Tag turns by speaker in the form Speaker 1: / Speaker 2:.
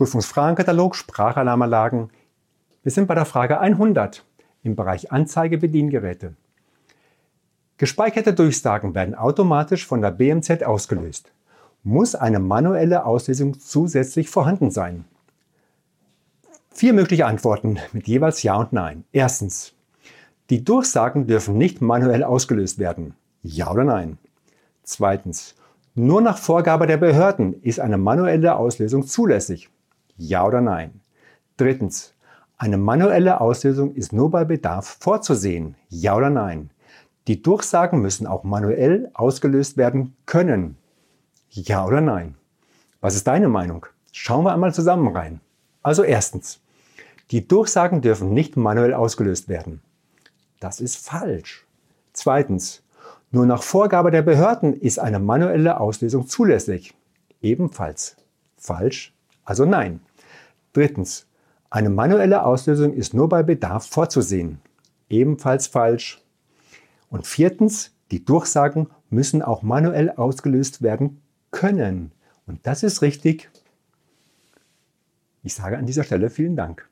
Speaker 1: Prüfungsfragenkatalog Sprachalarmanlagen. Wir sind bei der Frage 100 im Bereich Anzeige Bediengeräte. Gespeicherte Durchsagen werden automatisch von der BMZ ausgelöst. Muss eine manuelle Auslesung zusätzlich vorhanden sein? Vier mögliche Antworten mit jeweils Ja und Nein. Erstens. Die Durchsagen dürfen nicht manuell ausgelöst werden. Ja oder nein? Zweitens. Nur nach Vorgabe der Behörden ist eine manuelle Auslesung zulässig. Ja oder nein? Drittens. Eine manuelle Auslesung ist nur bei Bedarf vorzusehen. Ja oder nein? Die Durchsagen müssen auch manuell ausgelöst werden können. Ja oder nein? Was ist deine Meinung? Schauen wir einmal zusammen rein. Also erstens. Die Durchsagen dürfen nicht manuell ausgelöst werden. Das ist falsch. Zweitens. Nur nach Vorgabe der Behörden ist eine manuelle Auslösung zulässig. Ebenfalls falsch, also nein. Drittens. Eine manuelle Auslösung ist nur bei Bedarf vorzusehen. Ebenfalls falsch. Und viertens, die Durchsagen müssen auch manuell ausgelöst werden können. Und das ist richtig. Ich sage an dieser Stelle vielen Dank.